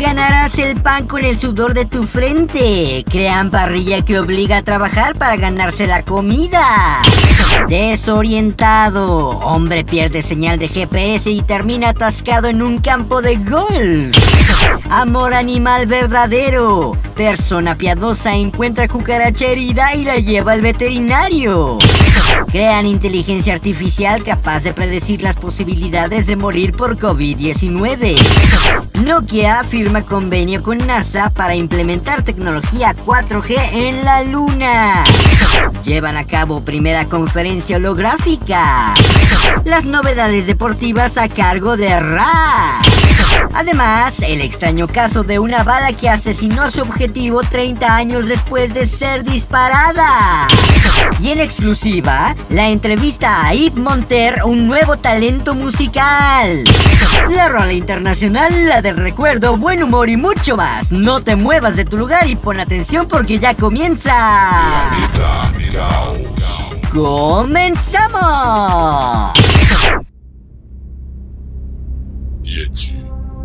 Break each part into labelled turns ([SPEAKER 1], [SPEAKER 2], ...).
[SPEAKER 1] Ganarás el pan con el sudor de tu frente. Crean parrilla que obliga a trabajar para ganarse la comida. Desorientado. Hombre pierde señal de GPS y termina atascado en un campo de golf. Amor animal verdadero. Persona piadosa encuentra cucaracha herida y la lleva al veterinario. Crean inteligencia artificial capaz de predecir las posibilidades de morir por COVID-19. Nokia firma convenio con NASA para implementar tecnología 4G en la Luna. Llevan a cabo primera conferencia holográfica. Las novedades deportivas a cargo de Ra. Además, el extraño caso de una bala que asesinó a su objetivo 30 años después de ser disparada. Y en exclusiva, la entrevista a Yves Monter, un nuevo talento musical. La rola internacional, la del recuerdo, buen humor y mucho más. No te muevas de tu lugar y pon atención porque ya comienza. ¡Comenzamos!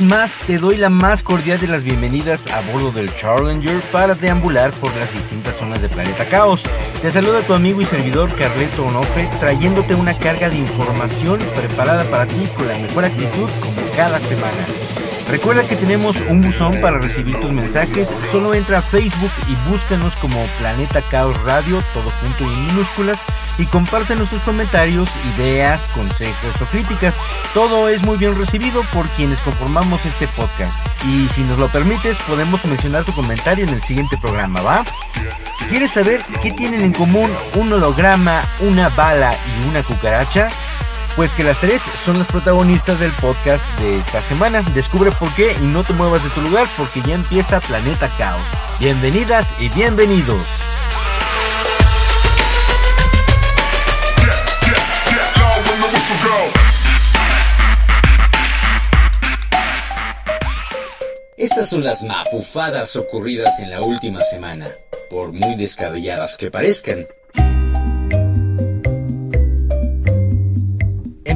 [SPEAKER 2] Más te doy la más cordial de las bienvenidas a bordo del Challenger para deambular por las distintas zonas de Planeta Caos. Te saluda tu amigo y servidor Carleto Onofre trayéndote una carga de información preparada para ti con la mejor actitud como cada semana. Recuerda que tenemos un buzón para recibir tus mensajes. Solo entra a Facebook y búscanos como Planeta Caos Radio, todo junto y en minúsculas, y comparte nuestros comentarios, ideas, consejos o críticas. Todo es muy bien recibido por quienes conformamos este podcast. Y si nos lo permites, podemos mencionar tu comentario en el siguiente programa, ¿va? ¿Quieres saber qué tienen en común un holograma, una bala y una cucaracha? Pues que las tres son las protagonistas del podcast de esta semana. Descubre por qué y no te muevas de tu lugar porque ya empieza Planeta Caos. Bienvenidas y bienvenidos.
[SPEAKER 3] Estas son las mafufadas ocurridas en la última semana, por muy descabelladas que parezcan.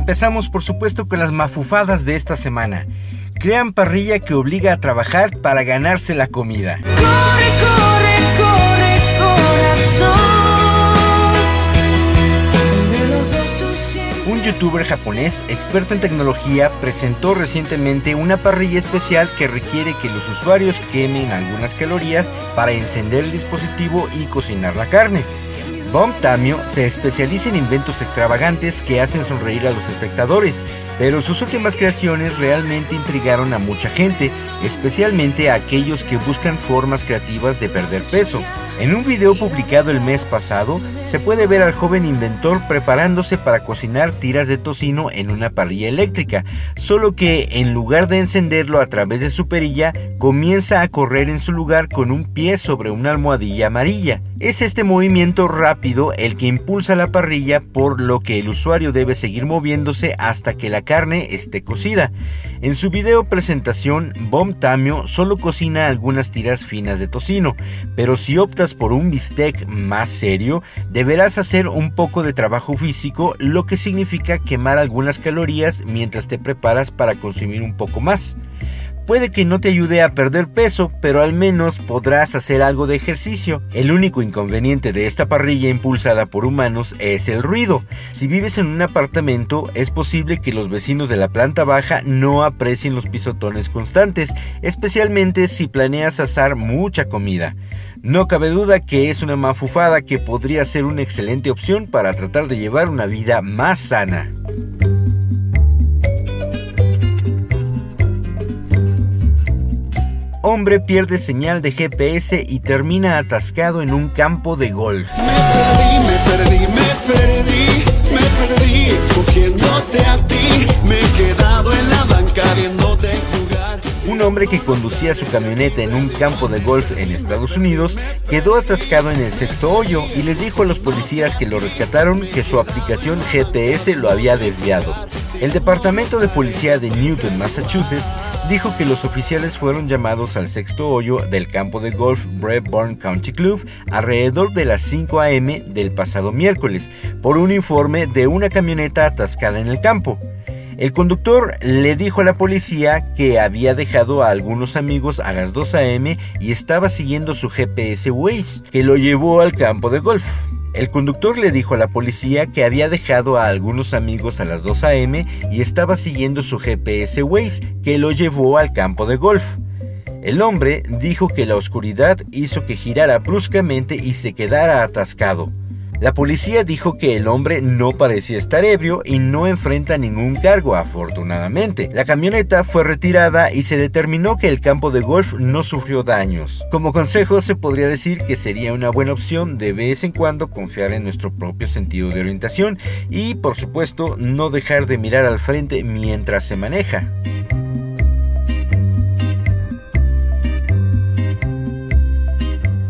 [SPEAKER 2] Empezamos por supuesto con las mafufadas de esta semana. Crean parrilla que obliga a trabajar para ganarse la comida.
[SPEAKER 4] Corre, corre, corre, corazón.
[SPEAKER 2] Un youtuber japonés experto en tecnología presentó recientemente una parrilla especial que requiere que los usuarios quemen algunas calorías para encender el dispositivo y cocinar la carne. Bomb Tamio se especializa en inventos extravagantes que hacen sonreír a los espectadores, pero sus últimas creaciones realmente intrigaron a mucha gente, especialmente a aquellos que buscan formas creativas de perder peso. En un video publicado el mes pasado, se puede ver al joven inventor preparándose para cocinar tiras de tocino en una parrilla eléctrica, solo que en lugar de encenderlo a través de su perilla, comienza a correr en su lugar con un pie sobre una almohadilla amarilla. Es este movimiento rápido el que impulsa la parrilla, por lo que el usuario debe seguir moviéndose hasta que la carne esté cocida. En su video presentación, Bom Tamio solo cocina algunas tiras finas de tocino, pero si optas por un bistec más serio, deberás hacer un poco de trabajo físico, lo que significa quemar algunas calorías mientras te preparas para consumir un poco más. Puede que no te ayude a perder peso, pero al menos podrás hacer algo de ejercicio. El único inconveniente de esta parrilla impulsada por humanos es el ruido. Si vives en un apartamento, es posible que los vecinos de la planta baja no aprecien los pisotones constantes, especialmente si planeas asar mucha comida. No cabe duda que es una mafufada que podría ser una excelente opción para tratar de llevar una vida más sana. Hombre pierde señal de GPS y termina atascado en un campo de golf.
[SPEAKER 5] Me perdí, me perdí, me perdí, escogiéndote a ti. Me he quedado en la banca jugar.
[SPEAKER 2] Un hombre que conducía su camioneta en un campo de golf en Estados Unidos quedó atascado en el sexto hoyo y les dijo a los policías que lo rescataron que su aplicación GPS lo había desviado. El Departamento de Policía de Newton, Massachusetts, dijo que los oficiales fueron llamados al sexto hoyo del campo de golf Brevborn County Club alrededor de las 5 a.m. del pasado miércoles por un informe de una camioneta atascada en el campo. El conductor le dijo a la policía que había dejado a algunos amigos a las 2 a.m. y estaba siguiendo su GPS Waze, que lo llevó al campo de golf. El conductor le dijo a la policía que había dejado a algunos amigos a las 2 a.m. y estaba siguiendo su GPS Waze, que lo llevó al campo de golf. El hombre dijo que la oscuridad hizo que girara bruscamente y se quedara atascado. La policía dijo que el hombre no parecía estar ebrio y no enfrenta ningún cargo, afortunadamente. La camioneta fue retirada y se determinó que el campo de golf no sufrió daños. Como consejo se podría decir que sería una buena opción de vez en cuando confiar en nuestro propio sentido de orientación y por supuesto no dejar de mirar al frente mientras se maneja.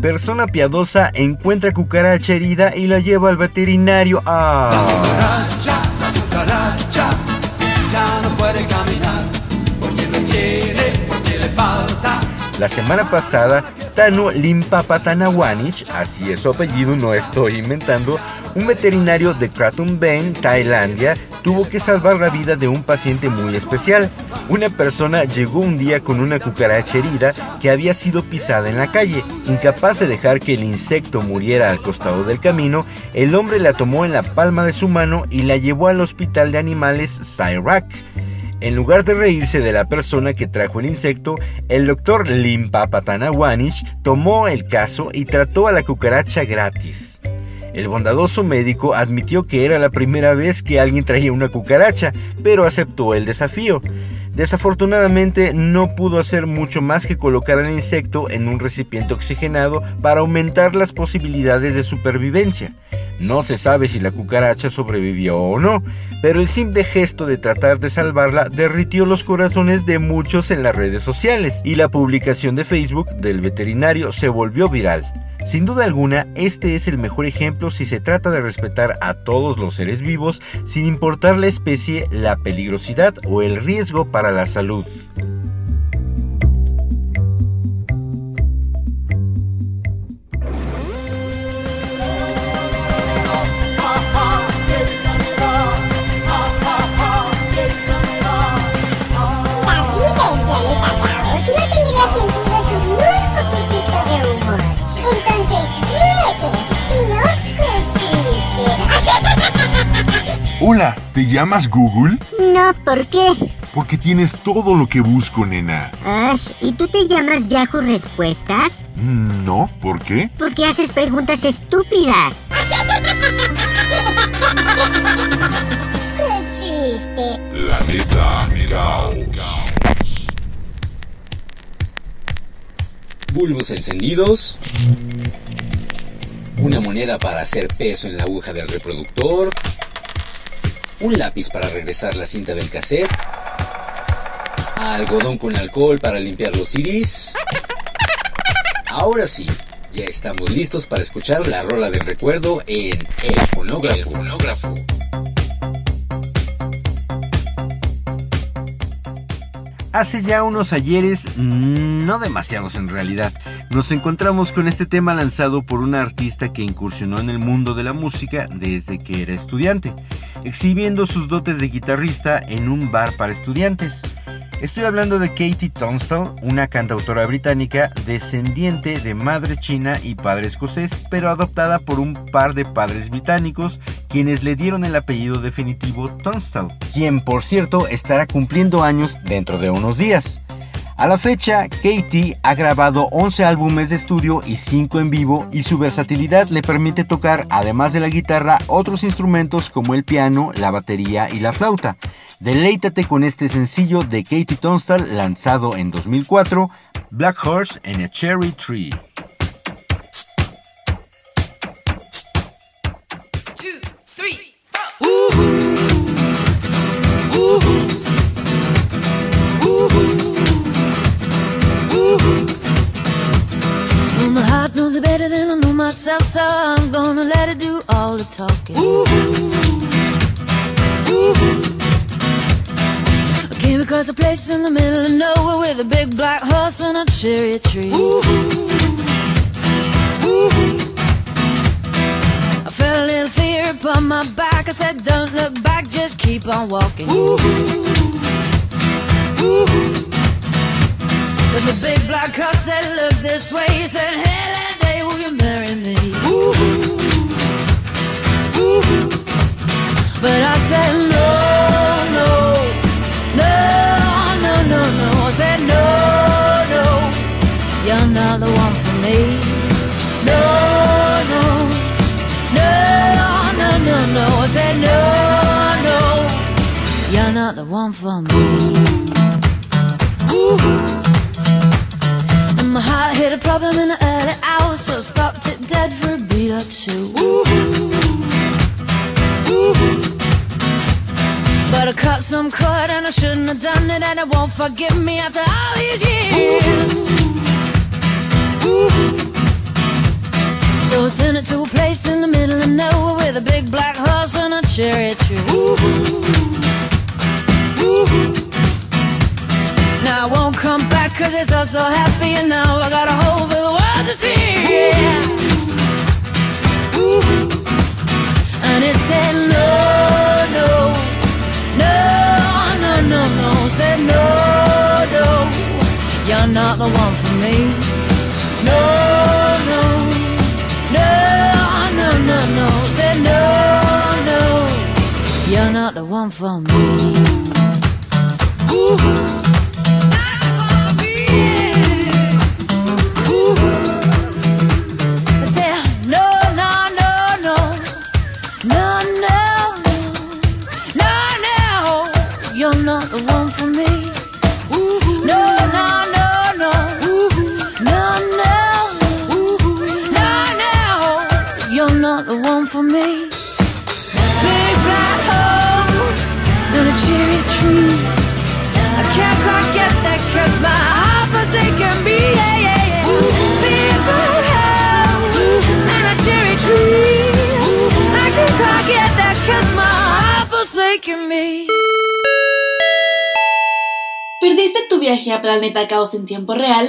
[SPEAKER 2] Persona piadosa encuentra cucaracha herida y la lleva al veterinario a...
[SPEAKER 5] Cucaracha, la cucaracha, ya no puede caminar. Porque no quiere, porque le falta.
[SPEAKER 2] La semana pasada, Tano Limpapatanawanish, así es su apellido, no estoy inventando, un veterinario de Kratum Ben, Tailandia, tuvo que salvar la vida de un paciente muy especial. Una persona llegó un día con una cucaracha herida que había sido pisada en la calle. Incapaz de dejar que el insecto muriera al costado del camino, el hombre la tomó en la palma de su mano y la llevó al hospital de animales Cyrac. En lugar de reírse de la persona que trajo el insecto, el doctor Limpapatanawanish tomó el caso y trató a la cucaracha gratis. El bondadoso médico admitió que era la primera vez que alguien traía una cucaracha, pero aceptó el desafío. Desafortunadamente no pudo hacer mucho más que colocar al insecto en un recipiente oxigenado para aumentar las posibilidades de supervivencia. No se sabe si la cucaracha sobrevivió o no, pero el simple gesto de tratar de salvarla derritió los corazones de muchos en las redes sociales y la publicación de Facebook del veterinario se volvió viral. Sin duda alguna, este es el mejor ejemplo si se trata de respetar a todos los seres vivos sin importar la especie, la peligrosidad o el riesgo para la salud.
[SPEAKER 6] Hola, ¿te llamas Google?
[SPEAKER 7] No, ¿por qué?
[SPEAKER 6] Porque tienes todo lo que busco, nena.
[SPEAKER 7] Ash, ¿y tú te llamas Yahoo Respuestas?
[SPEAKER 6] Mm, No, ¿por qué?
[SPEAKER 7] Porque haces preguntas estúpidas.
[SPEAKER 8] ¡Qué chiste!
[SPEAKER 9] Planeta Caos.
[SPEAKER 3] bulbos encendidos, una moneda para hacer peso en la aguja del reproductor, un lápiz para regresar la cinta del cassette, algodón con alcohol para limpiar los CDs. Ahora sí, ya estamos listos para escuchar la rola del recuerdo en El Fonógrafo. El fonógrafo.
[SPEAKER 2] Hace ya unos ayeres, mm, no demasiados en realidad, nos encontramos con este tema lanzado por una artista que incursionó en el mundo de la música desde que era estudiante, exhibiendo sus dotes de guitarrista en un bar para estudiantes. Estoy hablando de Katie Tunstall, una cantautora británica descendiente de madre china y padre escocés, pero adoptada por un par de padres británicos, quienes le dieron el apellido definitivo Tunstall, quien por cierto estará cumpliendo años dentro de unos días. A la fecha, Katie ha grabado 11 álbumes de estudio y 5 en vivo y su versatilidad le permite tocar, además de la guitarra, otros instrumentos como el piano, la batería y la flauta. Deleítate con este sencillo de Katie Tunstall lanzado en 2004, Black Horse and a Cherry Tree.
[SPEAKER 4] Knows better than I know myself, so I'm gonna let it do all the talking. Ooh. Ooh. I came across a place in the middle of nowhere with a big black horse and a cherry tree. Ooh. Ooh. I felt a little fear upon my back. I said, Don't look back, just keep on walking. Ooh, ooh. But the big black horse said, Look this way. He said, Hey, But I said, No, no, no, no, no, no. I said, No, no, you're not the one for me. No, no, no, no, no, no. I said, No, no, you're not the one for me. And my heart hit a problem in the early hours, so I stopped it dead for a beat or two. But I cut some cord and I shouldn't have done it, and it won't forgive me after all these years. So I sent it to a place in the middle of nowhere with a big black horse and a cherry tree. Now I won't come back cause it's all so happy and now I got a hole for the world to see. Yeah. And it said no, no. No, you're not the one for me. No, no, no, no, no, no. Said no, no, you're not the one for me. I I can't that me. I 'cause my me.
[SPEAKER 10] ¿Perdiste tu viaje a Planeta Caos en tiempo real?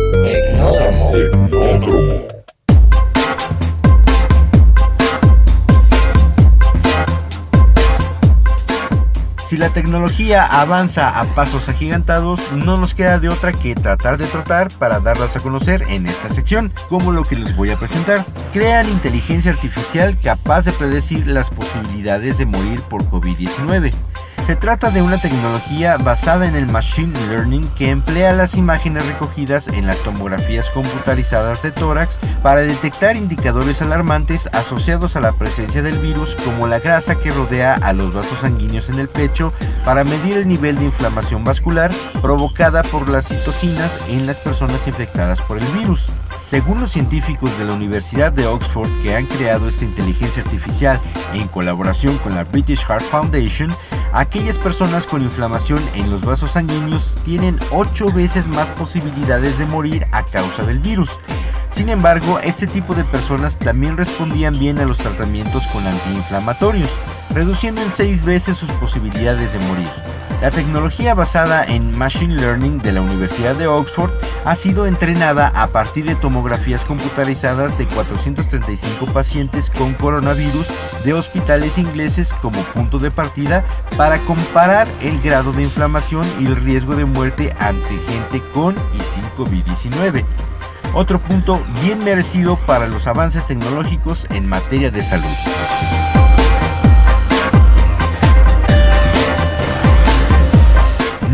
[SPEAKER 3] Tecnódromo.
[SPEAKER 2] Si la tecnología avanza a pasos agigantados, no nos queda de otra que tratar de trotar para darlas a conocer en esta sección, como lo que les voy a presentar. Crean inteligencia artificial capaz de predecir las posibilidades de morir por COVID-19. Se trata de una tecnología basada en el Machine Learning que emplea las imágenes recogidas en las tomografías computarizadas de tórax para detectar indicadores alarmantes asociados a la presencia del virus como la grasa que rodea a los vasos sanguíneos en el pecho para medir el nivel de inflamación vascular provocada por las citocinas en las personas infectadas por el virus. Según los científicos de la Universidad de Oxford que han creado esta inteligencia artificial en colaboración con la British Heart Foundation, aquellas personas con inflamación en los vasos sanguíneos tienen 8 veces más posibilidades de morir a causa del virus. Sin embargo, este tipo de personas también respondían bien a los tratamientos con antiinflamatorios, reduciendo en 6 veces sus posibilidades de morir. La tecnología basada en Machine Learning de la Universidad de Oxford ha sido entrenada a partir de tomografías computarizadas de 435 pacientes con coronavirus de hospitales ingleses como punto de partida para comparar el grado de inflamación y el riesgo de muerte ante gente con y sin COVID-19. Otro punto bien merecido para los avances tecnológicos en materia de salud.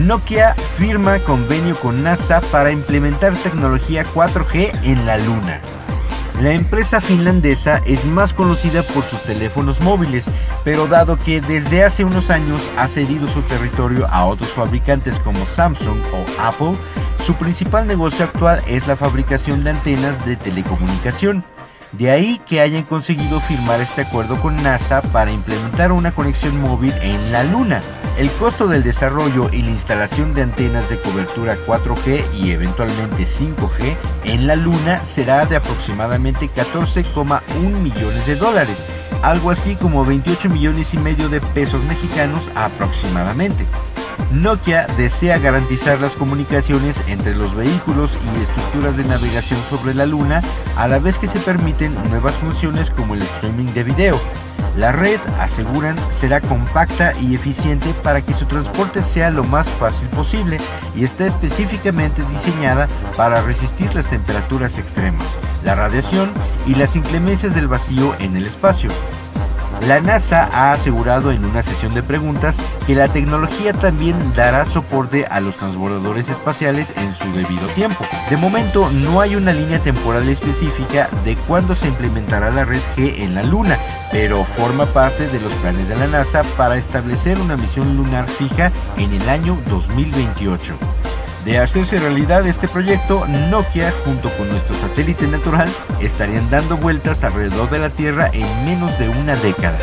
[SPEAKER 2] Nokia firma convenio con NASA para implementar tecnología 4G en la Luna. La empresa finlandesa es más conocida por sus teléfonos móviles, pero dado que desde hace unos años ha cedido su territorio a otros fabricantes como Samsung o Apple, su principal negocio actual es la fabricación de antenas de telecomunicación. De ahí que hayan conseguido firmar este acuerdo con NASA para implementar una conexión móvil en la Luna. El costo del desarrollo y la instalación de antenas de cobertura 4G y eventualmente 5G en la Luna será de aproximadamente 14,1 millones de dólares, algo así como 28 millones y medio de pesos mexicanos aproximadamente. Nokia desea garantizar las comunicaciones entre los vehículos y estructuras de navegación sobre la Luna, a la vez que se permiten nuevas funciones como el streaming de video. La red, aseguran, será compacta y eficiente para que su transporte sea lo más fácil posible y está específicamente diseñada para resistir las temperaturas extremas, la radiación y las inclemencias del vacío en el espacio. La NASA ha asegurado en una sesión de preguntas que la tecnología también dará soporte a los transbordadores espaciales en su debido tiempo. De momento no hay una línea temporal específica de cuándo se implementará la red G en la Luna, pero forma parte de los planes de la NASA para establecer una misión lunar fija en el año 2028. De hacerse realidad este proyecto, Nokia junto con nuestro satélite natural estarían dando vueltas alrededor de la Tierra en menos de una década.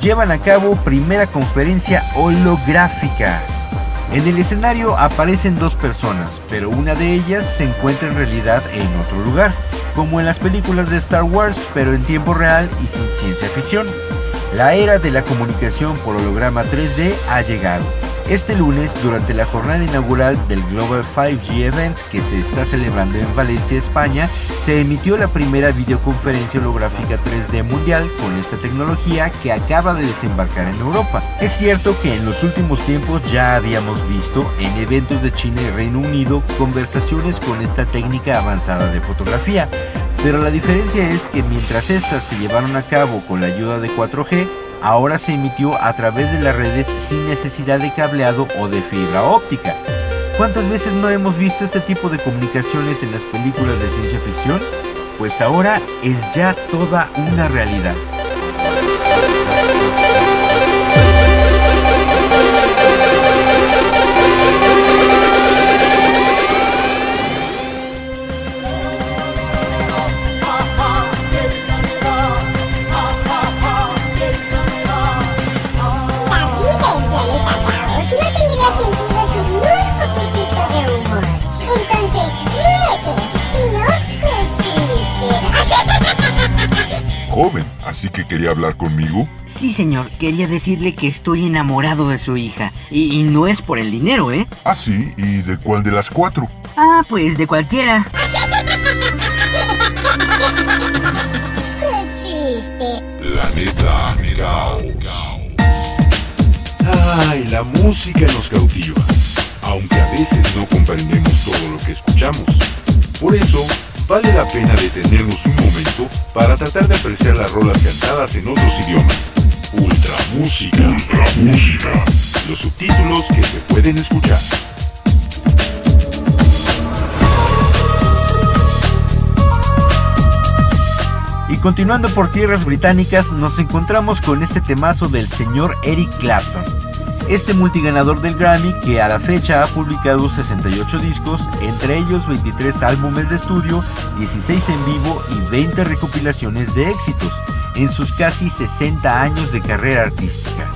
[SPEAKER 2] Llevan a cabo primera conferencia holográfica. En el escenario aparecen dos personas, pero una de ellas se encuentra en realidad en otro lugar, como en las películas de Star Wars, pero en tiempo real y sin ciencia ficción. La era de la comunicación por holograma 3D ha llegado. Este lunes, durante la jornada inaugural del Global 5G Event que se está celebrando en Valencia, España, se emitió la primera videoconferencia holográfica 3D mundial con esta tecnología que acaba de desembarcar en Europa. Es cierto que en los últimos tiempos ya habíamos visto en eventos de China y Reino Unido conversaciones con esta técnica avanzada de fotografía, pero la diferencia es que mientras estas se llevaron a cabo con la ayuda de 4G, ahora se emitió a través de las redes sin necesidad de cableado o de fibra óptica. ¿Cuántas veces no hemos visto este tipo de comunicaciones en las películas de ciencia ficción? Pues ahora es ya toda una realidad.
[SPEAKER 6] ¿Así que quería hablar conmigo?
[SPEAKER 1] Sí, señor, quería decirle que estoy enamorado de su hija. Y, y no es por el dinero, ¿eh?
[SPEAKER 6] Ah, sí, ¿y de cuál de las cuatro?
[SPEAKER 1] Ah, pues de cualquiera.
[SPEAKER 8] Qué chiste.
[SPEAKER 9] Planeta.
[SPEAKER 6] Ay, la música nos cautiva, aunque a veces no comprendemos todo lo que escuchamos. Por eso, vale la pena detenernos un momento
[SPEAKER 9] para tratar de apreciar las rolas cantadas en otros idiomas. Ultra música. Ultra música. Los subtítulos que se pueden escuchar.
[SPEAKER 5] Y continuando por tierras británicas, nos encontramos con este temazo del señor Eric Clapton. Este multiganador del Grammy que a la fecha ha publicado 68 discos, entre ellos 23 álbumes de estudio, 16 en vivo y 20 recopilaciones de éxitos en sus casi 60 años de carrera artística.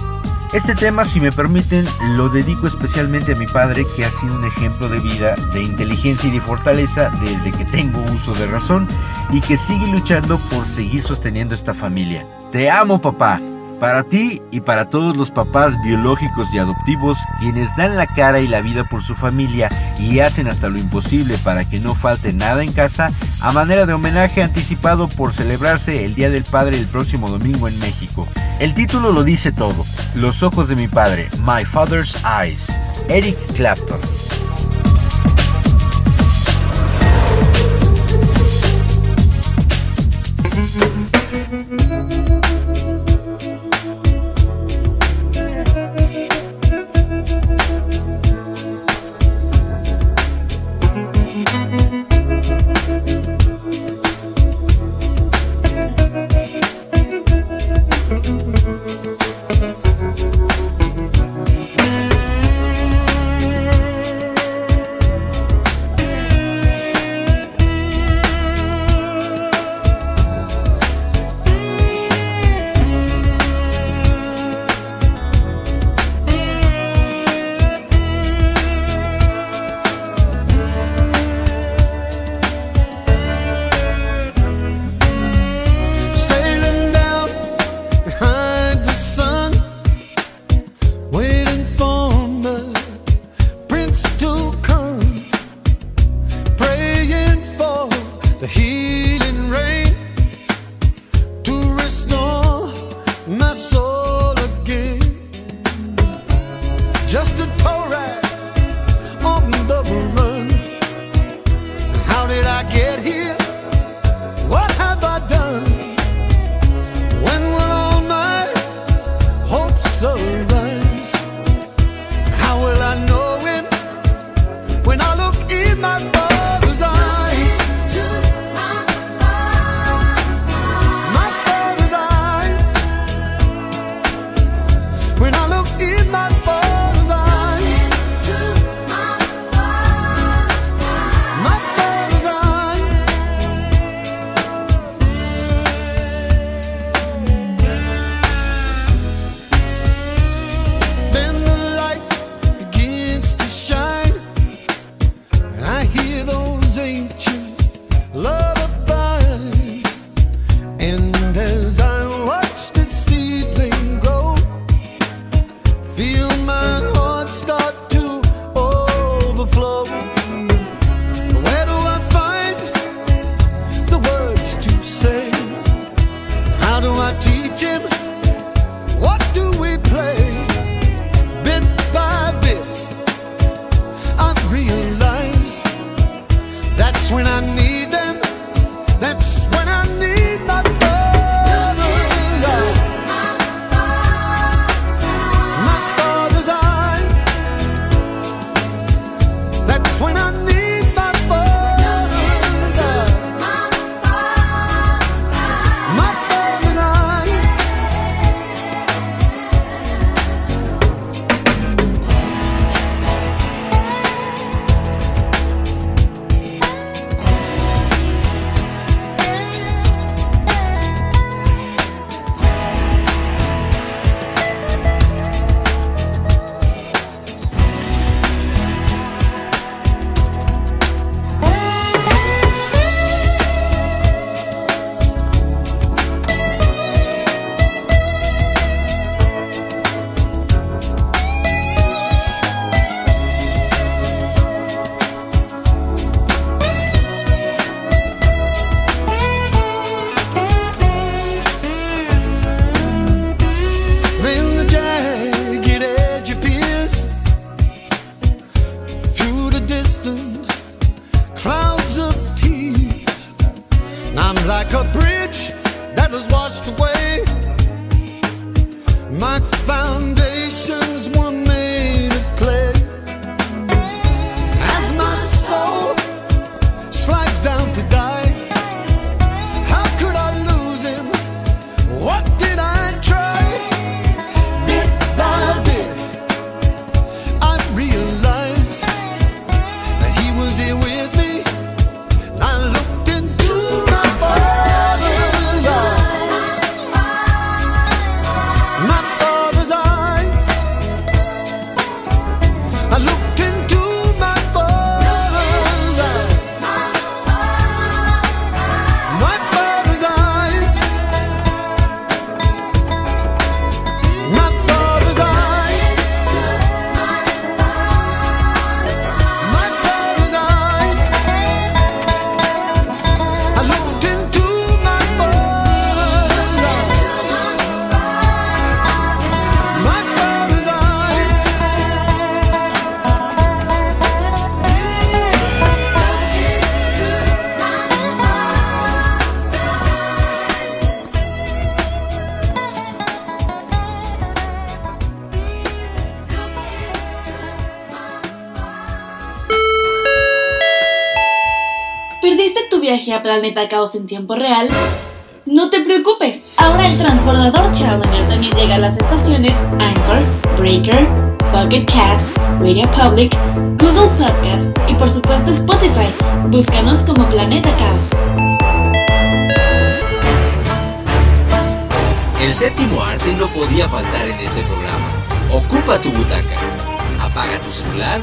[SPEAKER 5] Este tema, si me permiten, lo dedico especialmente a mi padre, que ha sido un ejemplo de vida, de inteligencia y de fortaleza desde que tengo uso de razón y que sigue luchando por seguir sosteniendo esta familia. Te amo, papá. Para ti y para todos los papás biológicos y adoptivos quienes dan la cara y la vida por su familia y hacen hasta lo imposible para que no falte nada en casa, a manera de homenaje anticipado por celebrarse el Día del Padre el próximo domingo en México. El título lo dice todo, Los ojos de mi padre, My Father's Eyes, Eric Clapton. Like a bridge
[SPEAKER 10] Planeta Caos en tiempo real? No te preocupes, ahora el transbordador Challenger también llega a las estaciones Anchor, Breaker, Pocket Cast, Radio Public, Google Podcast y por supuesto Spotify. Búscanos como Planeta Caos.
[SPEAKER 11] El séptimo arte no podía faltar en este programa. Ocupa tu butaca. Apaga tu celular.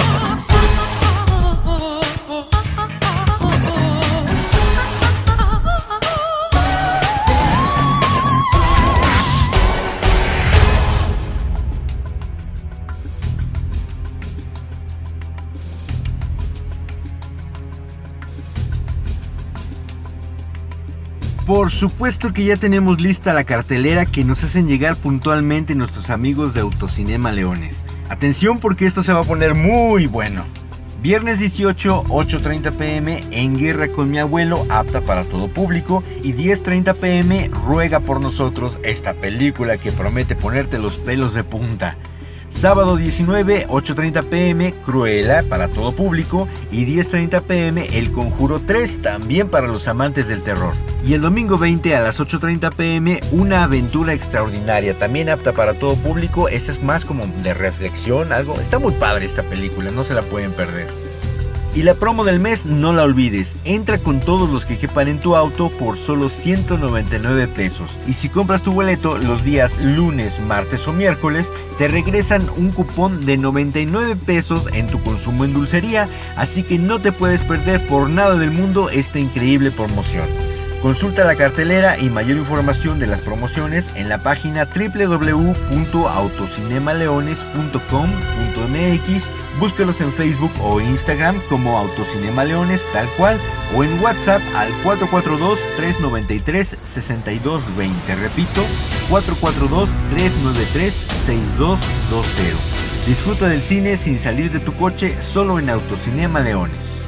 [SPEAKER 2] Supuesto que ya tenemos lista la cartelera que nos hacen llegar puntualmente nuestros amigos de Autocinema Leones. Atención porque esto se va a poner muy bueno. Viernes 18, 8.30 pm, En Guerra con mi abuelo, apta para todo público. Y 10.30 pm, Ruega por nosotros, esta película que promete ponerte los pelos de punta. Sábado 19, 8.30 pm, Cruella para todo público. Y 10.30 pm, El Conjuro 3, también para los amantes del terror. Y el domingo 20 a las 8.30 pm, Una aventura extraordinaria, también apta para todo público. Esta es más como de reflexión, algo. Está muy padre esta película, no se la pueden perder. Y la promo del mes no la olvides, entra con todos los que quepan en tu auto por solo 199 pesos. Y si compras tu boleto los días lunes, martes o miércoles, te regresan un cupón de 99 pesos en tu consumo en dulcería, así que no te puedes perder por nada del mundo esta increíble promoción. Consulta la cartelera y mayor información de las promociones en la página www.autocinemaleones.com.mx. Búscalos en Facebook o Instagram como Autocinema Leones tal cual o en WhatsApp al 442-393-6220. Repito, 442-393-6220. Disfruta del cine sin salir de tu coche solo en Autocinema Leones.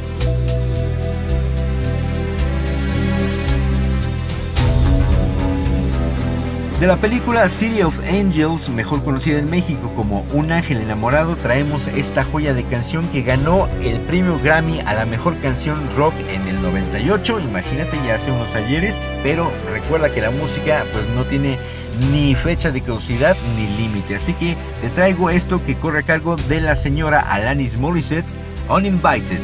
[SPEAKER 2] De la película City of Angels, mejor conocida en México como Un ángel enamorado, traemos esta joya de canción que ganó el premio Grammy a la mejor canción rock en el 98. Imagínate, ya hace unos ayeres, pero recuerda que la música pues no tiene ni fecha de caducidad ni límite. Así que te traigo esto que corre a cargo de la señora Alanis Morissette, Uninvited.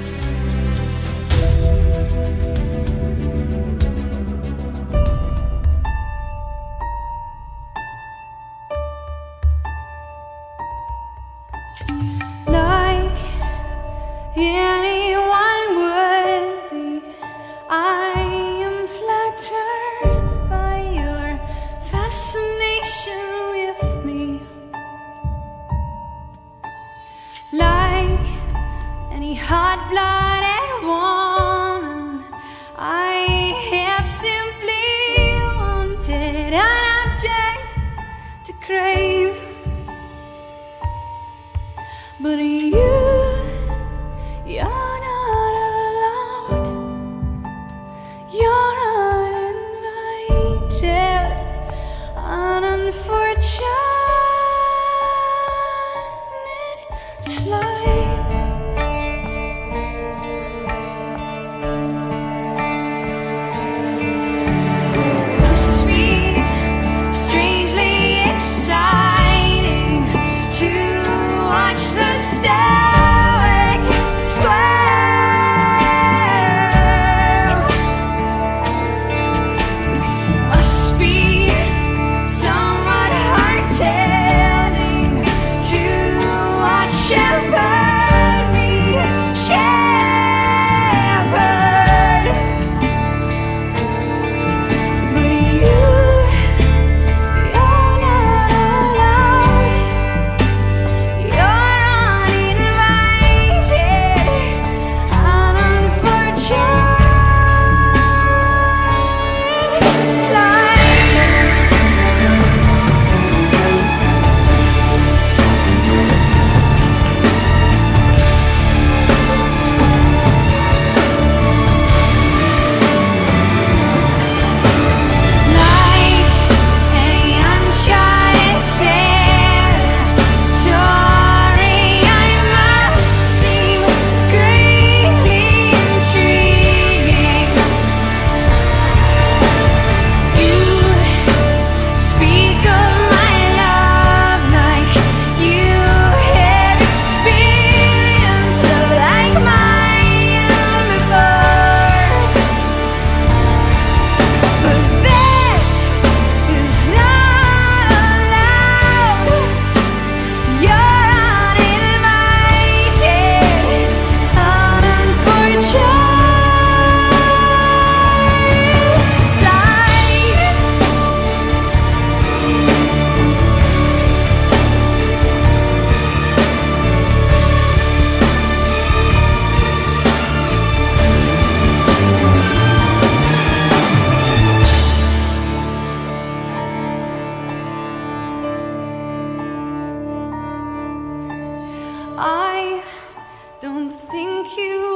[SPEAKER 8] Think you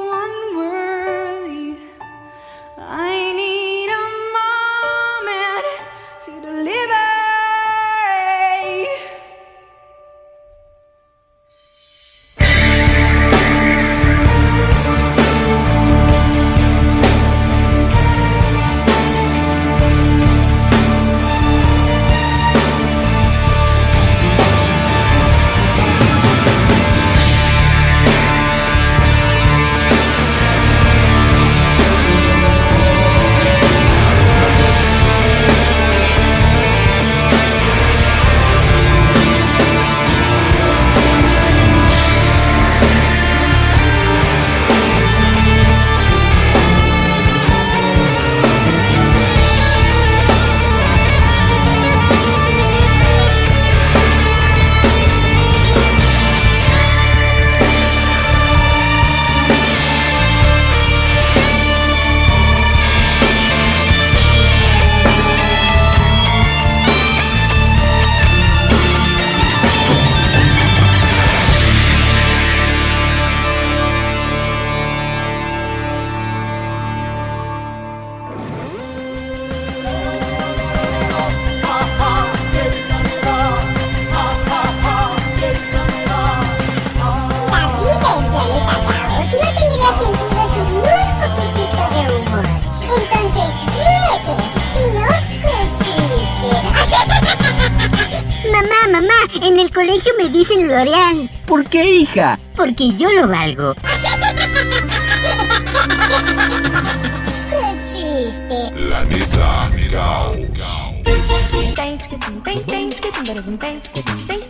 [SPEAKER 12] Porque yo lo valgo.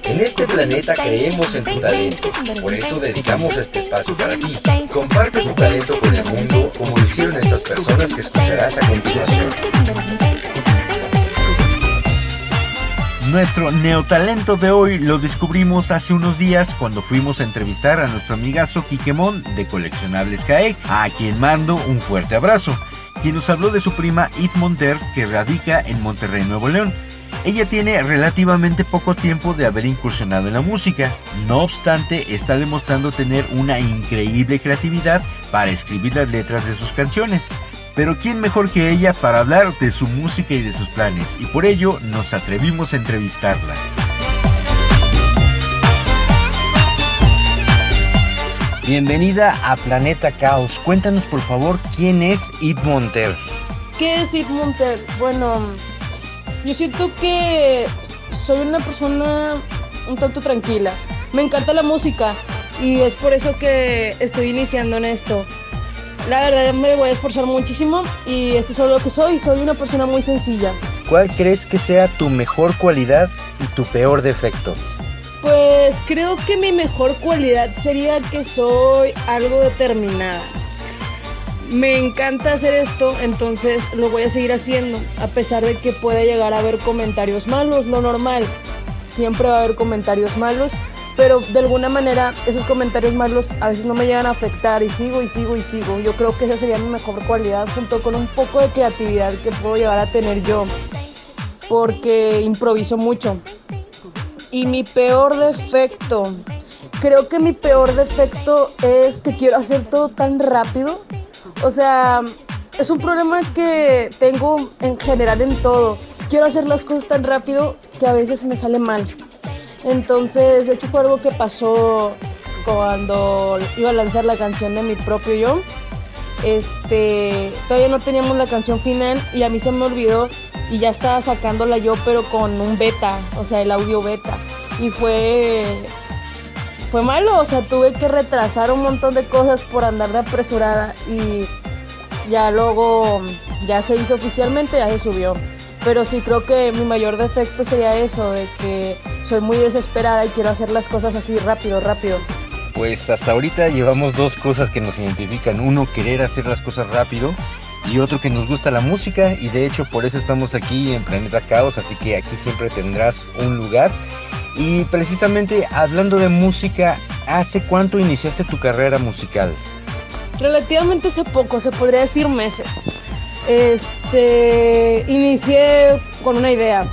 [SPEAKER 3] En este planeta creemos en tu talento, por eso dedicamos este espacio para ti. Comparte tu talento con el mundo como hicieron estas personas que escucharás a continuación.
[SPEAKER 2] Nuestro neotalento de hoy lo descubrimos hace unos días cuando fuimos a entrevistar a nuestro amigazo Kikemon de Coleccionables Kaek, a quien mando un fuerte abrazo, quien nos habló de su prima Yves Monter que radica en Monterrey, Nuevo León. Ella tiene relativamente poco tiempo de haber incursionado en la música, no obstante está demostrando tener una increíble creatividad para escribir las letras de sus canciones. Pero ¿quién mejor que ella para hablar de su música y de sus planes? Y por ello nos atrevimos a entrevistarla. Bienvenida a Planeta Caos. Cuéntanos por favor quién es Yves Montel.
[SPEAKER 13] ¿Qué es Yves Montel? Bueno, yo siento que soy una persona un tanto tranquila. Me encanta la música y es por eso que estoy iniciando en esto. La verdad me voy a esforzar muchísimo y esto es lo que soy. Soy una persona muy sencilla.
[SPEAKER 2] ¿Cuál crees que sea tu mejor cualidad y tu peor defecto?
[SPEAKER 13] Pues creo que mi mejor cualidad sería que soy algo determinada. Me encanta hacer esto, entonces lo voy a seguir haciendo, a pesar de que pueda llegar a haber comentarios malos, lo normal. Siempre va a haber comentarios malos, pero de alguna manera esos comentarios malos a veces no me llegan a afectar y sigo y sigo y sigo. Yo creo que esa sería mi mejor cualidad junto con un poco de creatividad que puedo llegar a tener yo, porque improviso mucho. Y mi peor defecto, creo que mi peor defecto es que quiero hacer todo tan rápido. O sea, es un problema que tengo en general en todo. Quiero hacer las cosas tan rápido que a veces me sale mal. Entonces, de hecho fue algo que pasó cuando iba a lanzar la canción de mi propio yo. Este, todavía no teníamos la canción final y a mí se me olvidó y ya estaba sacándola yo pero con un beta, o sea, el audio beta. Y fue fue malo, o sea, tuve que retrasar un montón de cosas por andar de apresurada y ya luego ya se hizo oficialmente, ya se subió. Pero sí creo que mi mayor defecto sería eso, de que soy muy desesperada y quiero hacer las cosas así rápido, rápido.
[SPEAKER 2] Pues hasta ahorita llevamos dos cosas que nos identifican. Uno, querer hacer las cosas rápido y otro que nos gusta la música y de hecho por eso estamos aquí en Planeta Caos, así que aquí siempre tendrás un lugar. Y precisamente hablando de música, ¿hace cuánto iniciaste tu carrera musical?
[SPEAKER 13] Relativamente hace poco, se podría decir meses. Este, inicié con una idea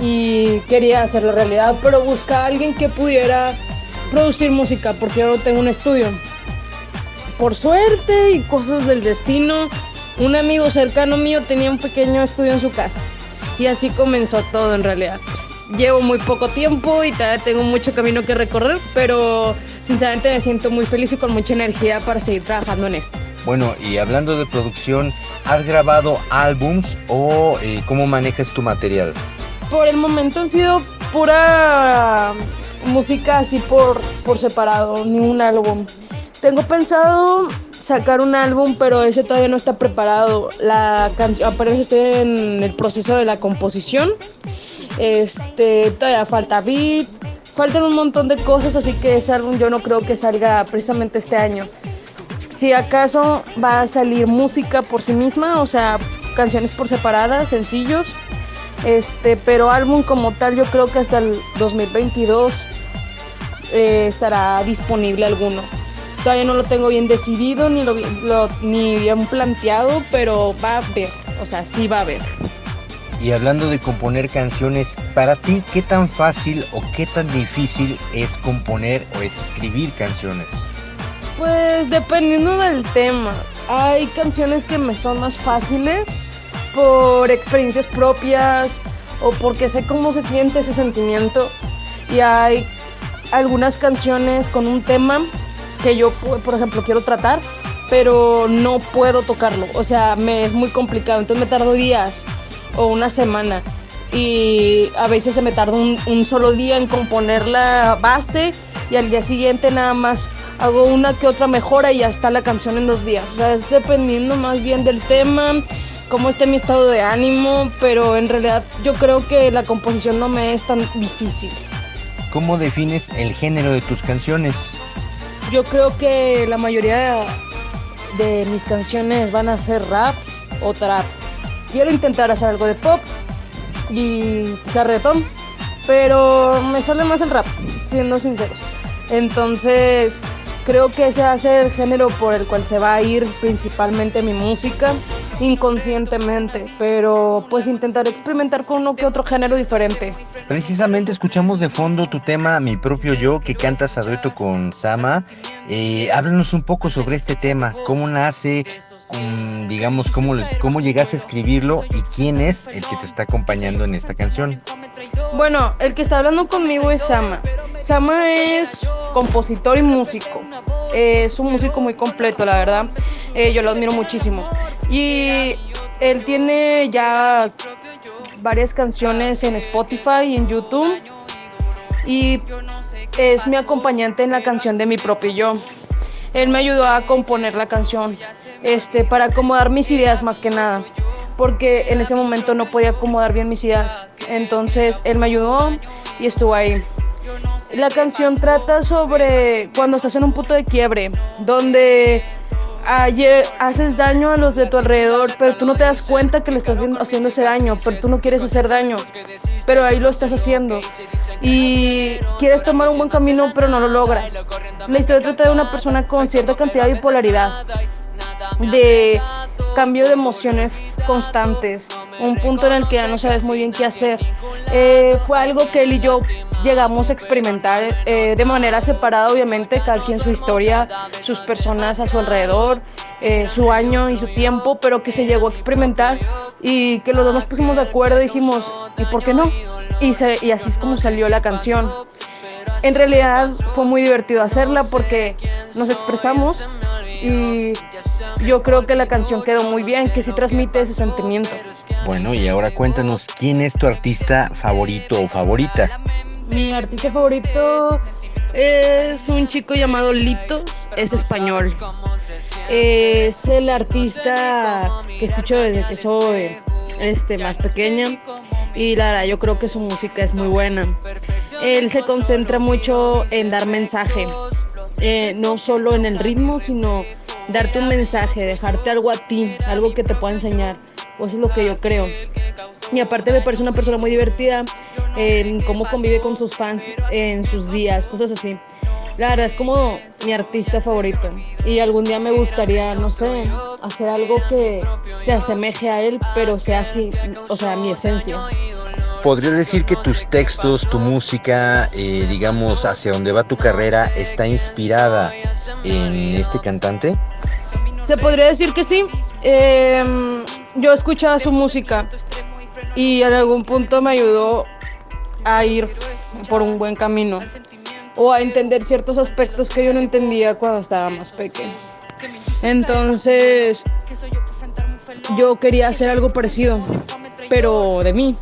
[SPEAKER 13] y quería hacerlo realidad, pero buscaba a alguien que pudiera producir música porque yo no tengo un estudio. Por suerte y cosas del destino, un amigo cercano mío tenía un pequeño estudio en su casa. Y así comenzó todo en realidad. Llevo muy poco tiempo y todavía tengo mucho camino que recorrer, pero sinceramente me siento muy feliz y con mucha energía para seguir trabajando en esto.
[SPEAKER 2] Bueno, y hablando de producción, ¿has grabado álbums o eh, cómo manejas tu material?
[SPEAKER 13] Por el momento han sido pura música así por, por separado, ni un álbum. Tengo pensado sacar un álbum, pero ese todavía no está preparado. La canción, apenas estoy en el proceso de la composición. Este, todavía falta beat, faltan un montón de cosas, así que ese álbum yo no creo que salga precisamente este año. Si acaso va a salir música por sí misma, o sea, canciones por separadas, sencillos. Este, pero álbum como tal, yo creo que hasta el 2022 eh, estará disponible alguno. Todavía no lo tengo bien decidido ni, lo, lo, ni bien planteado, pero va a haber, o sea, sí va a haber.
[SPEAKER 2] Y hablando de componer canciones, para ti, ¿qué tan fácil o qué tan difícil es componer o escribir canciones?
[SPEAKER 13] Pues dependiendo del tema. Hay canciones que me son más fáciles por experiencias propias o porque sé cómo se siente ese sentimiento. Y hay algunas canciones con un tema que yo, por ejemplo, quiero tratar, pero no puedo tocarlo. O sea, me es muy complicado. Entonces me tardo días o una semana. Y a veces se me tarda un, un, solo día en componer la base y al día siguiente nada más hago una que otra mejora y ya está la canción en dos días. O sea, es dependiendo más bien del tema, cómo esté mi estado de ánimo, pero en realidad yo creo que la composición no me es tan difícil.
[SPEAKER 2] ¿Cómo defines el género de tus canciones?
[SPEAKER 13] Yo creo que la mayoría de mis canciones van a ser rap o trap. Quiero intentar hacer algo de pop y quizá reggaetón, pero me sale más el rap, siendo sinceros. Entonces, creo que ese va a ser el género por el cual se va a ir principalmente mi música. inconscientemente, pero pues intentaré experimentar con uno que otro género diferente.
[SPEAKER 2] Precisamente escuchamos de fondo tu tema Mi propio yo que cantas a dueto con Sama. Eh, háblanos un poco sobre este tema, cómo nace, mm, digamos, cómo, cómo llegaste a escribirlo y quién es el que te está acompañando en esta canción.
[SPEAKER 13] Bueno, el que está hablando conmigo es Sama. Sama es compositor y músico. Eh, es un músico muy completo, la verdad. Eh, yo lo admiro muchísimo. Y él tiene ya varias canciones en Spotify y en YouTube. Y es mi acompañante en la canción de mi propio yo. Él me ayudó a componer la canción, este, para acomodar mis ideas más que nada, porque en ese momento no podía acomodar bien mis ideas. Entonces él me ayudó y estuvo ahí. La canción trata sobre cuando estás en un punto de quiebre, donde haces daño a los de tu alrededor, pero tú no te das cuenta que le estás haciendo ese daño, pero tú no quieres hacer daño, pero ahí lo estás haciendo. Y quieres tomar un buen camino, pero no lo logras. La historia trata de una persona con cierta cantidad de bipolaridad, de cambio de emociones constantes, un punto en el que ya no sabes muy bien qué hacer. Eh, fue algo que él y yo llegamos a experimentar eh, de manera separada, obviamente, cada quien su historia, sus personas a su alrededor, eh, su año y su tiempo, pero que se llegó a experimentar y que los dos nos pusimos de acuerdo y dijimos, ¿y por qué no? Y, y así es como salió la canción. En realidad fue muy divertido hacerla porque nos expresamos y yo creo que la canción quedó muy bien, que sí transmite ese sentimiento.
[SPEAKER 2] Bueno, y ahora cuéntanos quién es tu artista favorito o favorita.
[SPEAKER 13] Mi artista favorito es un chico llamado Litos, es español. Es el artista que escucho desde que soy este, más pequeña y la verdad yo creo que su música es muy buena. Él se concentra mucho en dar mensaje, eh, no solo en el ritmo, sino darte un mensaje, dejarte algo a ti, algo que te pueda enseñar. O eso es lo que yo creo. Y aparte me parece una persona muy divertida en cómo convive con sus fans en sus días, cosas así. La verdad es como mi artista favorito. Y algún día me gustaría, no sé, hacer algo que se asemeje a él, pero sea así, o sea, mi esencia.
[SPEAKER 2] ¿Podrías decir que tus textos, tu música, eh, digamos, hacia donde va tu carrera, está inspirada en este cantante?
[SPEAKER 13] Se podría decir que sí. Em, yo escuchaba su música y en algún punto me ayudó a ir por un buen camino o a entender ciertos aspectos que yo no entendía cuando estaba más pequeño. Entonces, yo quería hacer algo parecido, pero de mí.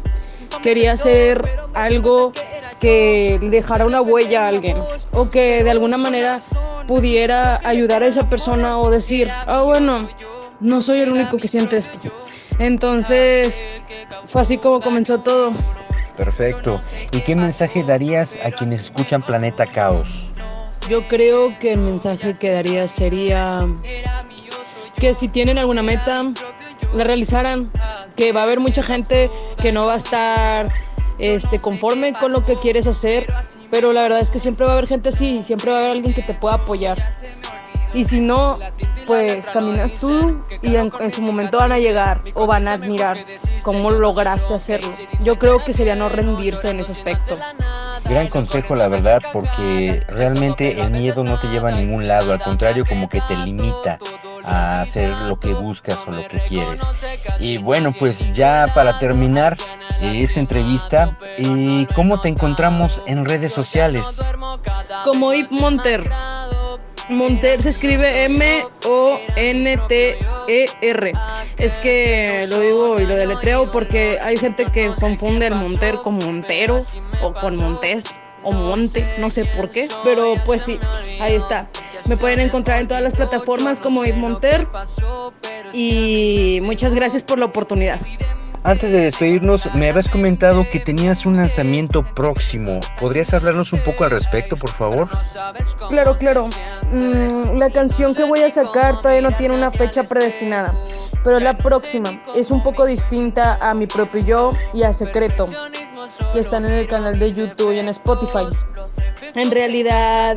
[SPEAKER 13] Quería hacer algo que dejara una huella a alguien o que de alguna manera pudiera ayudar a esa persona o decir, ah, bueno, no soy el único que siente esto. Entonces, fue así como comenzó todo.
[SPEAKER 2] Perfecto. ¿Y qué mensaje darías a quienes escuchan Planeta Caos?
[SPEAKER 13] Yo creo que el mensaje que daría sería que si tienen alguna meta, la realizaran, que va a haber mucha gente que no va a estar este, conforme con lo que quieres hacer, pero la verdad es que siempre va a haber gente así, siempre va a haber alguien que te pueda apoyar. Y si no, pues caminas tú y en su momento van a llegar o van a admirar cómo lograste hacerlo. Yo creo que sería no rendirse en ese aspecto.
[SPEAKER 2] Gran consejo, la verdad, porque realmente el miedo no te lleva a ningún lado, al contrario, como que te limita a hacer lo que buscas o lo que quieres. Y bueno, pues ya para terminar eh, esta entrevista, eh, ¿cómo te encontramos en redes sociales?
[SPEAKER 13] Como Ip Monter. Monter se escribe M-O-N-T-E-R. Es que lo digo y lo deletreo porque hay gente que confunde el Monter con Montero o con Montés o Monte, no sé por qué, pero pues sí, ahí está. Me pueden encontrar en todas las plataformas como Monter y muchas gracias por la oportunidad.
[SPEAKER 2] Antes de despedirnos, me habías comentado que tenías un lanzamiento próximo. ¿Podrías hablarnos un poco al respecto, por favor?
[SPEAKER 13] Claro, claro. Mm, la canción que voy a sacar todavía no tiene una fecha predestinada, pero la próxima es un poco distinta a mi propio yo y a Secreto, que están en el canal de YouTube y en Spotify. En realidad,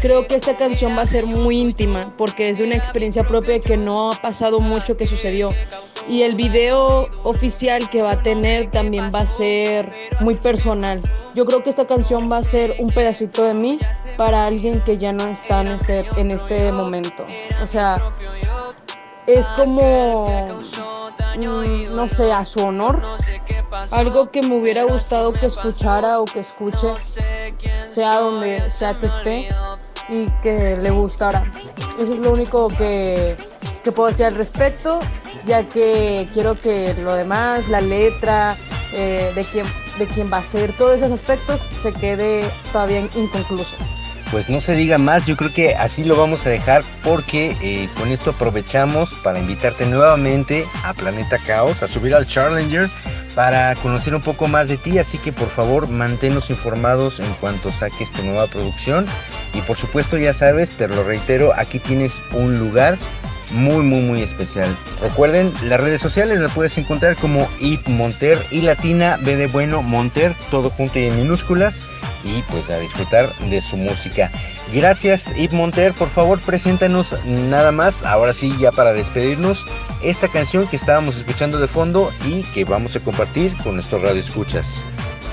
[SPEAKER 13] creo que esta canción va a ser muy íntima porque es de una experiencia propia que no ha pasado mucho que sucedió Y el video oficial que va a tener también va a ser muy personal. Yo creo que esta canción va a ser un pedacito de mí para alguien que ya no está en este, en este momento. O sea, es como, mm, no sé, a su honor. Algo que me hubiera gustado que escuchara o que escuche, sea donde sea que esté, y que le gustara. Eso es lo único que, que puedo decir al respecto, ya que quiero que lo demás, la letra, eh, de, quién, de quién va a ser, todos esos aspectos, se quede todavía inconcluso
[SPEAKER 2] pues no se diga más, yo creo que así lo vamos a dejar porque eh, con esto aprovechamos para invitarte nuevamente a Planeta Caos, a subir al Challenger para conocer un poco más de ti, así que por favor manténnos informados en cuanto saques tu nueva producción y por supuesto ya sabes, te lo reitero, aquí tienes un lugar muy muy muy especial. Recuerden, las redes sociales las puedes encontrar como Ip Monter y Latina B de bueno Monter, todo junto y en minúsculas y pues a disfrutar de su música. Gracias Yves Monter, por favor preséntanos nada más, ahora sí ya para despedirnos, esta canción que estábamos escuchando de fondo y que vamos a compartir con nuestros radioescuchas.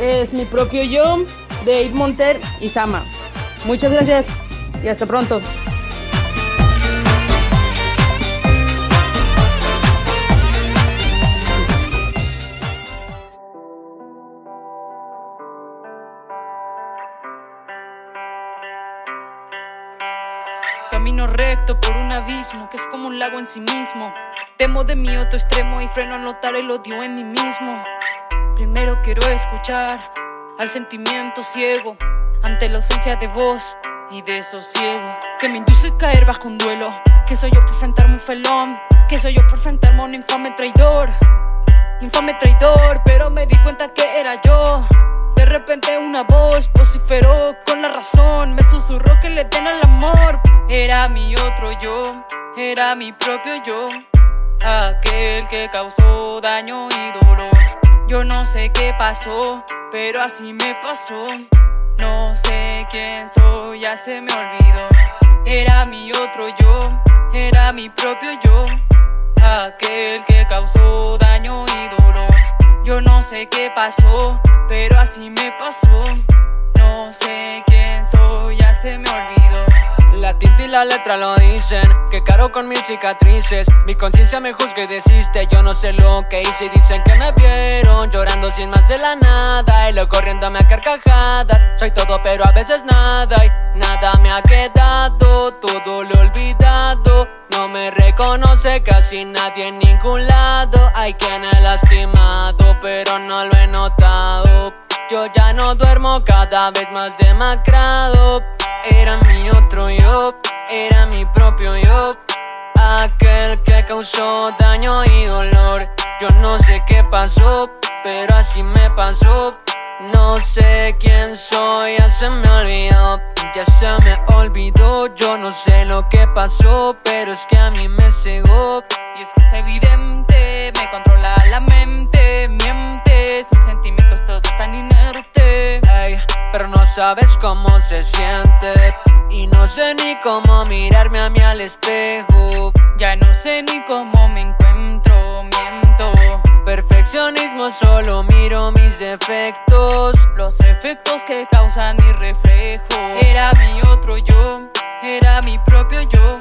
[SPEAKER 13] Es mi propio yo de Yves Monter y Sama. Muchas gracias y hasta pronto.
[SPEAKER 14] Que es como un lago en sí mismo. Temo de mi otro extremo y freno a notar el odio en mí mismo. Primero quiero escuchar al sentimiento ciego ante la ausencia de voz y de sosiego que me induce a caer bajo un duelo. Que soy yo por enfrentarme un felón, que soy yo por enfrentarme a un infame traidor. Infame traidor, pero me di cuenta que era yo. De repente una voz vociferó con la razón, me susurró que le den al amor. Era mi otro yo, era mi propio yo, aquel que causó daño y dolor. Yo no sé qué pasó, pero así me pasó. No sé quién soy, ya se me olvidó. Era mi otro yo, era mi propio yo, aquel que causó daño y dolor. Yo no sé qué pasó, pero así me pasó. No sé
[SPEAKER 15] La tinta y la letra lo dicen, que caro con mil cicatrices. Mi conciencia me juzga y desiste, yo no sé lo que hice. Y dicen que me vieron llorando sin más de la nada. Y luego corriéndome a carcajadas. Soy todo, pero a veces nada. Y nada me ha quedado, todo lo olvidado. No me reconoce casi nadie en ningún lado. Hay quien he lastimado, pero no lo he notado. Yo ya no duermo cada vez más demacrado. Era mi otro yo, era mi propio yo. Aquel que causó daño y dolor. Yo no sé qué pasó, pero así me pasó. No sé quién soy, ya se me olvidó. Ya se me olvidó, yo no sé lo que pasó, pero es que a mí me cegó.
[SPEAKER 14] Y es que es evidente, me controla la mente, miente, sin sentimientos todo es tan inerte.
[SPEAKER 15] Ey, pero no sabes cómo se siente. Y no sé ni cómo mirarme a mí al espejo.
[SPEAKER 14] Ya no sé ni cómo me encuentro, miento.
[SPEAKER 15] Perfeccionismo, solo miro mis defectos.
[SPEAKER 14] Los efectos que causan mi reflejo. Era mi otro yo, era mi propio yo.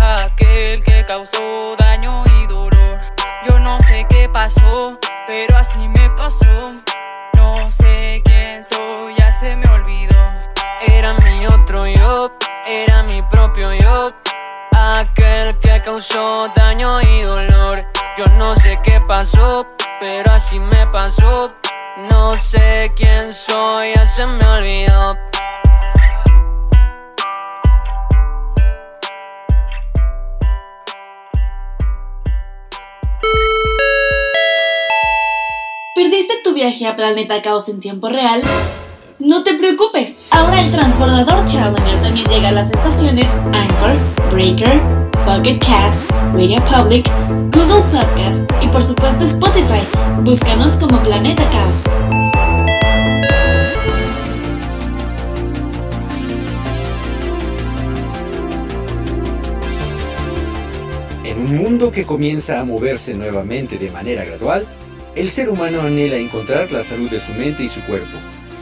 [SPEAKER 14] Aquel que causó daño y dolor. Yo no sé qué pasó, pero así me pasó. No sé quién soy, ya se me olvidó.
[SPEAKER 15] Era mi otro yo, era mi propio yo. Aquel que causó daño y dolor. Yo no sé qué pasó, pero así me pasó. No sé quién soy, ya se me olvidó.
[SPEAKER 10] ¿Perdiste tu viaje a Planeta Caos en tiempo real? No te preocupes, ahora el transbordador Challenger también llega a las estaciones Anchor, Breaker, Pocket Cast, Radio Public, Google Podcast y por supuesto Spotify. Búscanos como Planeta Caos.
[SPEAKER 2] En un mundo que comienza a moverse nuevamente de manera gradual, el ser humano anhela encontrar la salud de su mente y su cuerpo,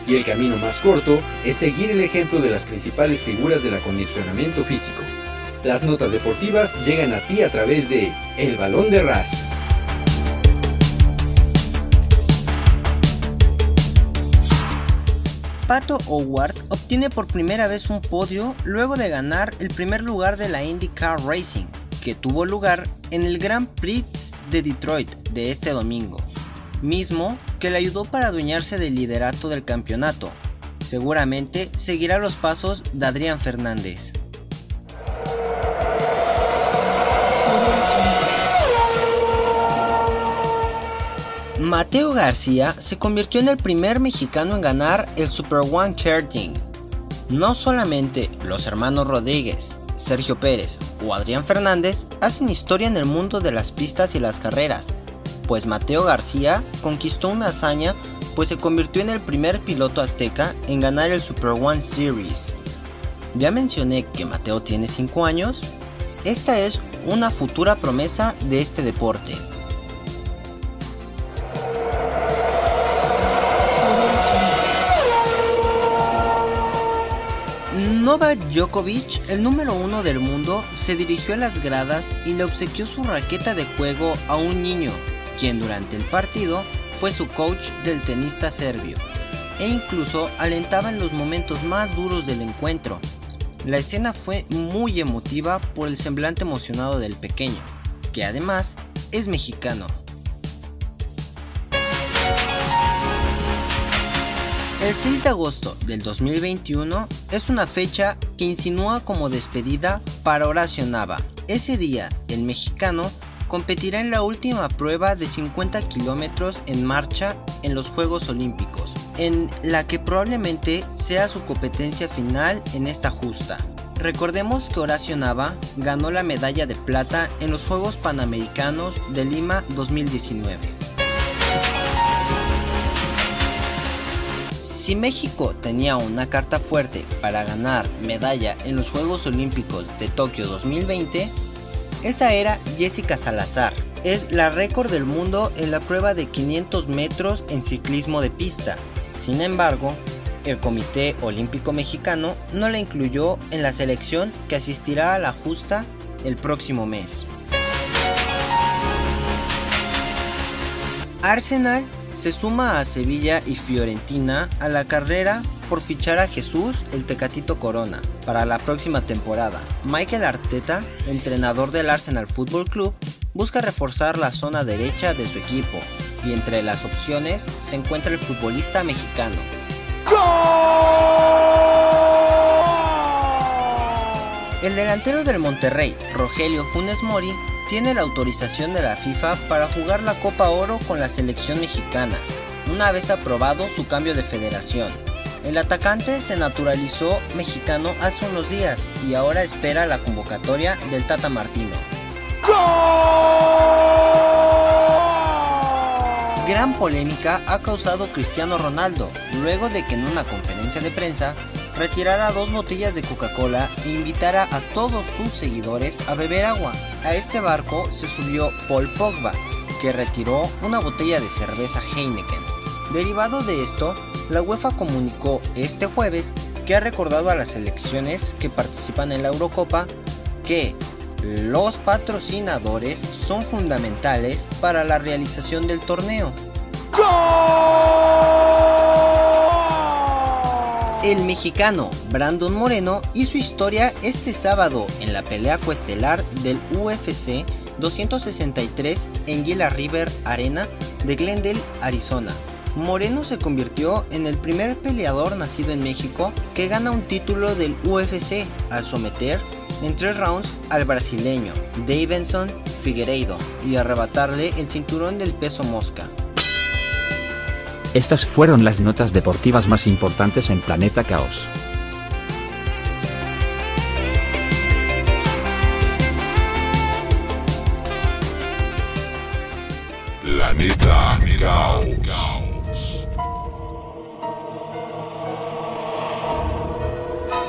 [SPEAKER 2] y el camino más corto es seguir el ejemplo de las principales figuras del acondicionamiento físico. Las notas deportivas llegan a ti a través de El Balón de Ras.
[SPEAKER 16] Pato Howard obtiene por primera vez un podio luego de ganar el primer lugar de la IndyCar Racing, que tuvo lugar en el Grand Prix de Detroit de este domingo, mismo que le ayudó para adueñarse del liderato del campeonato. Seguramente seguirá los pasos de Adrián Fernández. Mateo García se convirtió en el primer mexicano en ganar el Super One Karting. No solamente los hermanos Rodríguez, Sergio Pérez o Adrián Fernández hacen historia en el mundo de las pistas y las carreras, pues Mateo García conquistó una hazaña pues se convirtió en el primer piloto azteca en ganar el Super One Series. Ya mencioné que Mateo tiene 5 años, esta es una futura promesa de este deporte. Novak Djokovic, el número uno del mundo, se dirigió a las gradas y le obsequió su raqueta de juego a un niño, quien durante el partido fue su coach del tenista serbio, e incluso alentaba en los momentos más duros del encuentro. La escena fue muy emotiva por el semblante emocionado del pequeño, que además es mexicano. El 6 de agosto del 2021 es una fecha que insinúa como despedida para Horacio Nava. Ese día, el mexicano competirá en la última prueba de 50 kilómetros en marcha en los Juegos Olímpicos, en la que probablemente sea su competencia final en esta justa. Recordemos que Horacio Nava ganó la medalla de plata en los Juegos Panamericanos de Lima 2019. Si México tenía una carta fuerte para ganar medalla en los Juegos Olímpicos de Tokio 2020, esa era Jessica Salazar. Es la récord del mundo en la prueba de 500 metros en ciclismo de pista. Sin embargo, el Comité Olímpico Mexicano no la incluyó en la selección que asistirá a la justa el próximo mes. Arsenal se suma a Sevilla y Fiorentina a la carrera por fichar a Jesús el Tecatito Corona para la próxima temporada. Michael Arteta, entrenador del Arsenal Football Club, busca reforzar la zona derecha de su equipo y entre las opciones se encuentra el futbolista mexicano. El delantero del Monterrey, Rogelio Funes Mori, tiene la autorización de la FIFA para jugar la Copa Oro con la selección mexicana, una vez aprobado su cambio de federación. El atacante se naturalizó mexicano hace unos días y ahora espera la convocatoria del Tata Martino. Gran polémica ha causado Cristiano Ronaldo, luego de que en una conferencia de prensa retirara dos botellas de Coca-Cola e invitara a todos sus seguidores a beber agua. A este barco se subió Paul Pogba, que retiró una botella de cerveza Heineken. Derivado de esto, la UEFA comunicó este jueves que ha recordado a las selecciones que participan en la Eurocopa que los patrocinadores son fundamentales para la realización del torneo. El mexicano Brandon Moreno hizo historia este sábado en la pelea coestelar del UFC 263 en Gila River Arena de Glendale, Arizona. Moreno se convirtió en el primer peleador nacido en México que gana un título del UFC al someter en tres rounds al brasileño Davidson Figueiredo y arrebatarle el cinturón del peso mosca.
[SPEAKER 17] Estas fueron las notas deportivas más importantes en Planeta Caos.
[SPEAKER 6] Planeta Caos.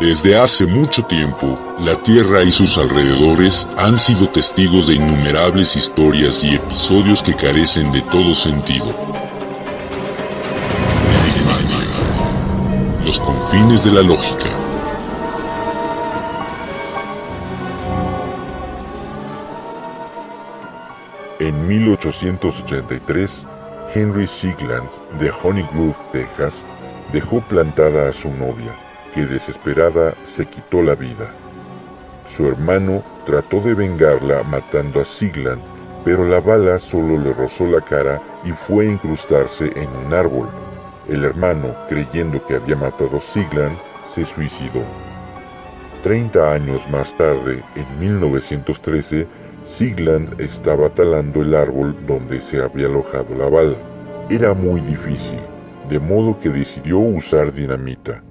[SPEAKER 6] Desde hace mucho tiempo, la Tierra y sus alrededores han sido testigos de innumerables historias y episodios que carecen de todo sentido. Los confines de la lógica. En 1883, Henry Sigland de Honey Grove, Texas, dejó plantada a su novia, que desesperada se quitó la vida. Su hermano trató de vengarla matando a Sigland, pero la bala solo le rozó la cara y fue a incrustarse en un árbol. El hermano, creyendo que había matado a Sigland, se suicidó. Treinta años más tarde, en 1913, Sigland estaba talando el árbol donde se había alojado la bala. Era muy difícil, de modo que decidió usar dinamita.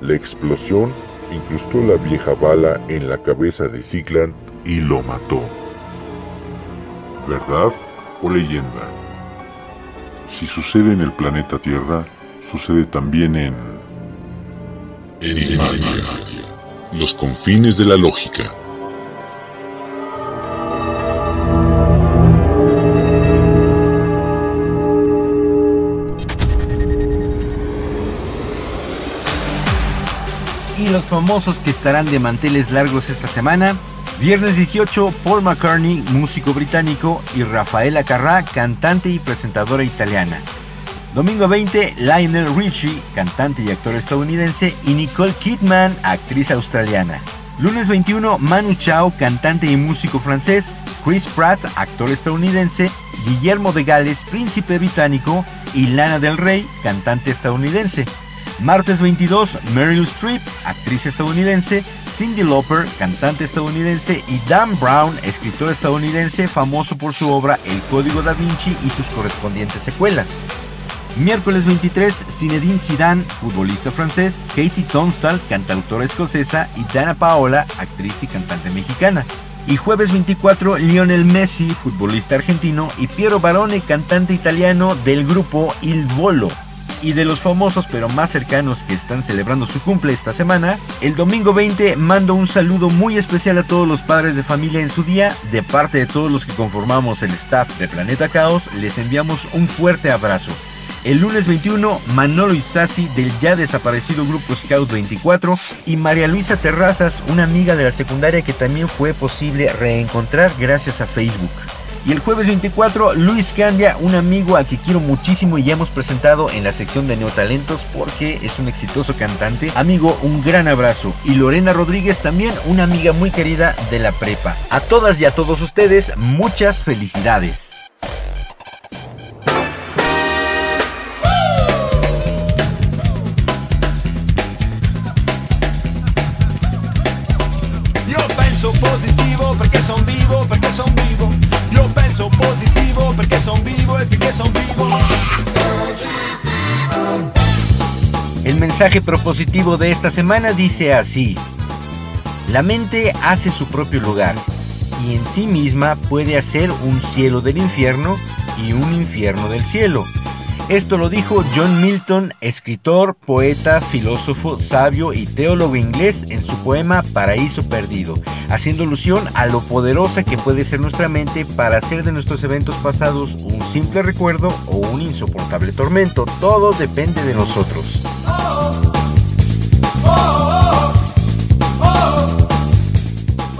[SPEAKER 6] La explosión incrustó la vieja bala en la cabeza de Sigland y lo mató. ¿Verdad o leyenda? Si sucede en el planeta Tierra, sucede también en... Los confines de la lógica.
[SPEAKER 2] Los famosos que estarán de manteles largos esta semana. Viernes 18, Paul McCartney, músico británico, y Rafaela Carrà, cantante y presentadora italiana. Domingo 20, Lionel Richie, cantante y actor estadounidense, y Nicole Kidman, actriz australiana. Lunes 21, Manu Chao, cantante y músico francés, Chris Pratt, actor estadounidense, Guillermo de Gales, príncipe británico, y Lana del Rey, cantante estadounidense. Martes 22, Meryl Streep, actriz estadounidense, Cindy Lauper, cantante estadounidense, y Dan Brown, escritor estadounidense famoso por su obra El Código da Vinci y sus correspondientes secuelas. Miércoles 23, Zinedine Zidane, futbolista francés, Katie Tunstall, cantautora escocesa, y Dana Paola, actriz y cantante mexicana. Y jueves 24, Lionel Messi, futbolista argentino, y Piero Barone, cantante italiano del grupo Il Volo. Y de los famosos pero más cercanos que están celebrando su cumple esta semana, el domingo 20 mando un saludo muy especial a todos los padres de familia en su día. De parte de todos los que conformamos el staff de Planeta Caos, les enviamos un fuerte abrazo. El lunes 21, Manolo Isasi del ya desaparecido grupo Scout 24 y María Luisa Terrazas, una amiga de la secundaria que también fue posible reencontrar gracias a Facebook. Y el jueves 24, Luis Candia, un amigo al que quiero muchísimo y ya hemos presentado en la sección de Neotalentos porque es un exitoso cantante. Amigo, un gran abrazo. Y Lorena Rodríguez, también una amiga muy querida de la prepa. A todas y a todos ustedes, muchas felicidades. El mensaje propositivo de esta semana dice así. La mente hace su propio lugar y en sí misma puede hacer un cielo del infierno y un infierno del cielo. Esto lo dijo John Milton, escritor, poeta, filósofo, sabio y teólogo inglés en su poema Paraíso Perdido, haciendo alusión a lo poderosa que puede ser nuestra mente para hacer de nuestros eventos pasados un simple recuerdo o un insoportable tormento. Todo depende de nosotros.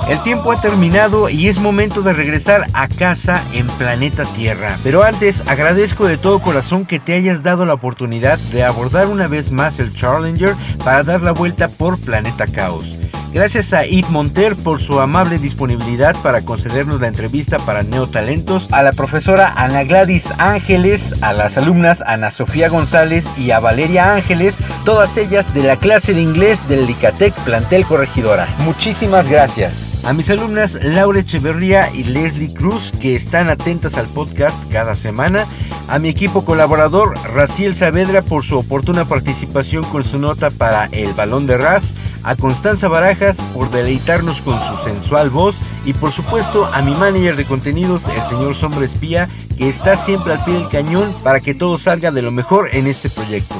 [SPEAKER 2] El tiempo ha terminado y es momento de regresar a casa en planeta Tierra. Pero antes agradezco de todo corazón que te hayas dado la oportunidad de abordar una vez más el Challenger para dar la vuelta por planeta Caos. Gracias a Yves Monter por su amable disponibilidad para concedernos la entrevista para Neotalentos, a la profesora Ana Gladys Ángeles, a las alumnas Ana Sofía González y a Valeria Ángeles, todas ellas de la clase de inglés del Licatec Plantel Corregidora. Muchísimas gracias. A mis alumnas Laura Echeverría y Leslie Cruz, que están atentas al podcast cada semana. A mi equipo colaborador Raciel Saavedra por su oportuna participación con su nota para El Balón de Ras. A Constanza Barajas por deleitarnos con su sensual voz. Y por supuesto a mi manager de contenidos, el señor Sombra Espía, que está siempre al pie del cañón para que todo salga de lo mejor en este proyecto.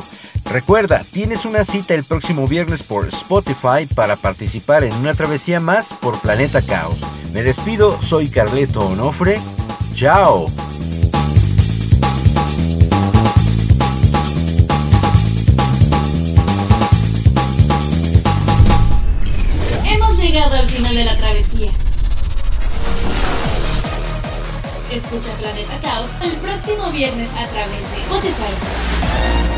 [SPEAKER 2] Recuerda, tienes una cita el próximo viernes por Spotify para participar en una travesía más por Planeta Caos. Me despido, soy Carleto Onofre. Chao.
[SPEAKER 10] Hemos llegado al final de la travesía. Escucha Planeta Caos el próximo viernes a través de Spotify.